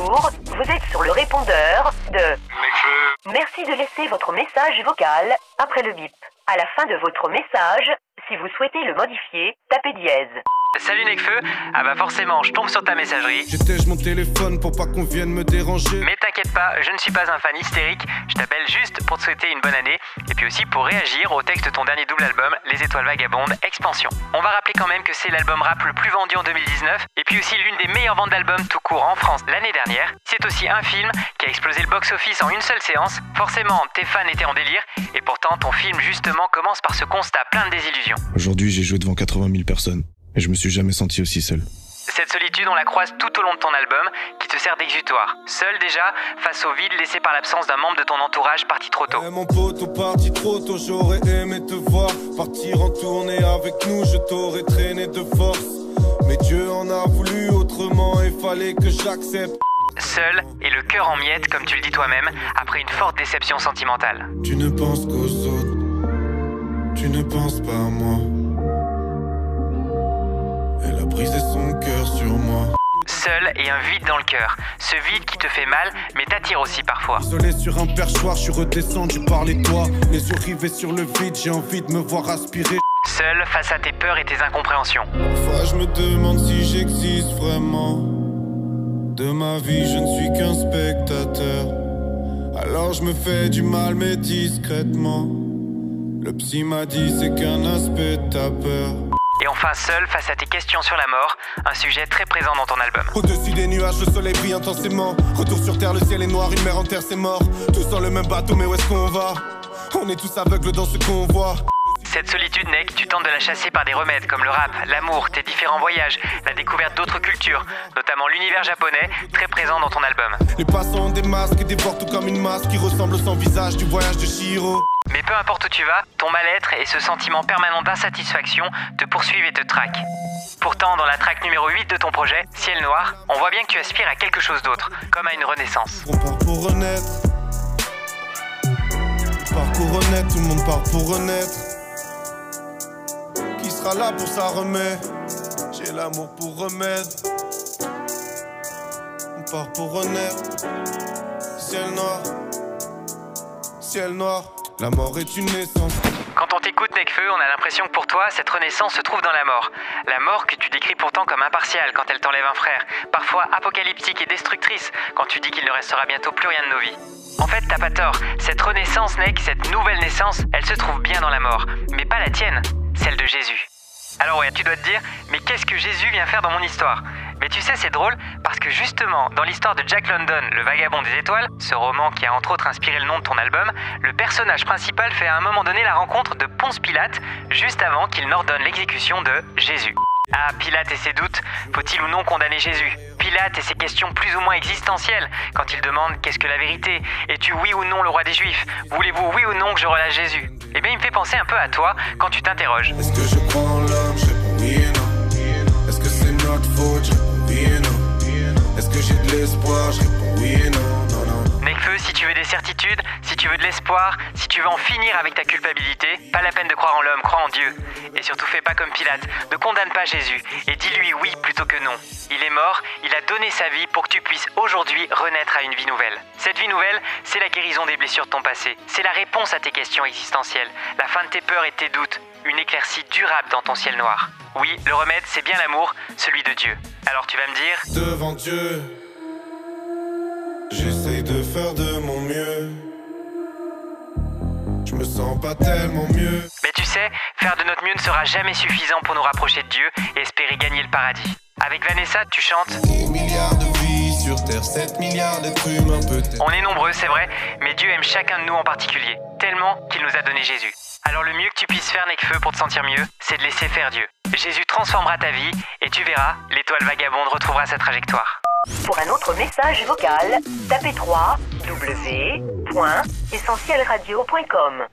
Vous êtes sur le répondeur de... Merci de laisser votre message vocal après le bip. À la fin de votre message, si vous souhaitez le modifier, tapez dièse. Salut Necfeu Ah bah forcément, je tombe sur ta messagerie. J'éteigne mon téléphone pour pas qu'on vienne me déranger. Mais t'inquiète pas, je ne suis pas un fan hystérique, je t'appelle juste pour te souhaiter une bonne année et puis aussi pour réagir au texte de ton dernier double album, Les Étoiles Vagabondes Expansion. On va rappeler quand même que c'est l'album rap le plus vendu en 2019 et puis aussi l'une des meilleures ventes d'albums tout court en France l'année dernière. C'est aussi un film qui a explosé le box-office en une seule séance. Forcément, tes fans étaient en délire et pourtant ton film justement commence par ce constat plein de désillusions. Aujourd'hui, j'ai joué devant 80 000 personnes. Et je me suis jamais senti aussi seul. Cette solitude, on la croise tout au long de ton album, qui te sert d'exutoire. Seul déjà, face au vide laissé par l'absence d'un membre de ton entourage parti trop tôt. Mon pote, parti trop tôt, j'aurais aimé te voir. Partir en tournée avec nous, je t'aurais traîné de force. Mais Dieu en a voulu autrement et fallait que j'accepte. Seul et le cœur en miettes, comme tu le dis toi-même, après une forte déception sentimentale. Tu ne penses qu'aux autres, tu ne penses pas à moi. Elle a brisé son cœur sur moi. Seul et un vide dans le cœur. Ce vide qui te fait mal, mais t'attire aussi parfois. Isolé sur un perchoir, je suis redescendu par les toits. Les yeux rivés sur le vide, j'ai envie de me voir aspirer. Seul face à tes peurs et tes incompréhensions. Parfois je me demande si j'existe vraiment. De ma vie, je ne suis qu'un spectateur. Alors je me fais du mal, mais discrètement. Le psy m'a dit c'est qu'un aspect de ta peur. Et enfin seul face à tes questions sur la mort, un sujet très présent dans ton album. Au-dessus des nuages, le soleil brille intensément. Retour sur terre, le ciel est noir, une mer en terre, c'est mort. Tous dans le même bateau, mais où est-ce qu'on va? On est tous aveugles dans ce qu'on voit. Cette solitude, Nick, tu tentes de la chasser par des remèdes comme le rap, l'amour, tes différents voyages, la découverte d'autres cultures, notamment l'univers japonais, très présent dans ton album. Les passants ont des masques et dévorent tout comme une masse qui ressemble au sans visage du voyage de Shiro. Mais peu importe où tu vas, ton mal-être et ce sentiment permanent d'insatisfaction te poursuivent et te traquent. Pourtant, dans la track numéro 8 de ton projet, Ciel Noir, on voit bien que tu aspires à quelque chose d'autre, comme à une renaissance. On part pour renaître. On part pour renaître, tout le monde part pour renaître. Sera là pour remet J'ai l'amour pour remède. On part pour renaître. Ciel noir. Ciel noir. Quand on t'écoute, Necfeu, on a l'impression que pour toi, cette renaissance se trouve dans la mort. La mort que tu décris pourtant comme impartiale quand elle t'enlève un frère, parfois apocalyptique et destructrice quand tu dis qu'il ne restera bientôt plus rien de nos vies. En fait, t'as pas tort. Cette renaissance, Nec, cette nouvelle naissance, elle se trouve bien dans la mort. Mais pas la tienne, celle de Jésus. Alors ouais, tu dois te dire, mais qu'est-ce que Jésus vient faire dans mon histoire? Mais tu sais, c'est drôle, parce que justement, dans l'histoire de Jack London, le vagabond des étoiles, ce roman qui a entre autres inspiré le nom de ton album, le personnage principal fait à un moment donné la rencontre de Ponce Pilate, juste avant qu'il n'ordonne l'exécution de Jésus. Ah, Pilate et ses doutes, faut-il ou non condamner Jésus? Pilate et ses questions plus ou moins existentielles, quand il demande qu'est-ce que la vérité? Es-tu oui ou non le roi des Juifs? Voulez-vous oui ou non que je relâche Jésus? Eh bien, il me fait penser un peu à toi quand tu t'interroges. Est-ce que j'ai de l'espoir Je et non. Si tu veux des certitudes, si tu veux de l'espoir, si tu veux en finir avec ta culpabilité, pas la peine de croire en l'homme, crois en Dieu. Et surtout fais pas comme Pilate, ne condamne pas Jésus et dis-lui oui plutôt que non. Il est mort, il a donné sa vie pour que tu puisses aujourd'hui renaître à une vie nouvelle. Cette vie nouvelle, c'est la guérison des blessures de ton passé, c'est la réponse à tes questions existentielles, la fin de tes peurs et de tes doutes, une éclaircie durable dans ton ciel noir. Oui, le remède, c'est bien l'amour, celui de Dieu. Alors tu vas me dire, Devant Dieu, j'essaye de faire de mon mieux. Je me sens pas tellement mieux. Mais tu sais, faire de notre mieux ne sera jamais suffisant pour nous rapprocher de Dieu et espérer gagner le paradis. Avec Vanessa, tu chantes Des milliards de vies sur Terre, 7 milliards d'êtres humains peut-être. On est nombreux, c'est vrai, mais Dieu aime chacun de nous en particulier, tellement qu'il nous a donné Jésus. Alors le mieux que tu puisses faire, Necfeu, pour te sentir mieux, c'est de laisser faire Dieu. Jésus transformera ta vie et tu verras, l'étoile vagabonde retrouvera sa trajectoire. Pour un autre message vocal, tapez 3 w.essentielradio.com.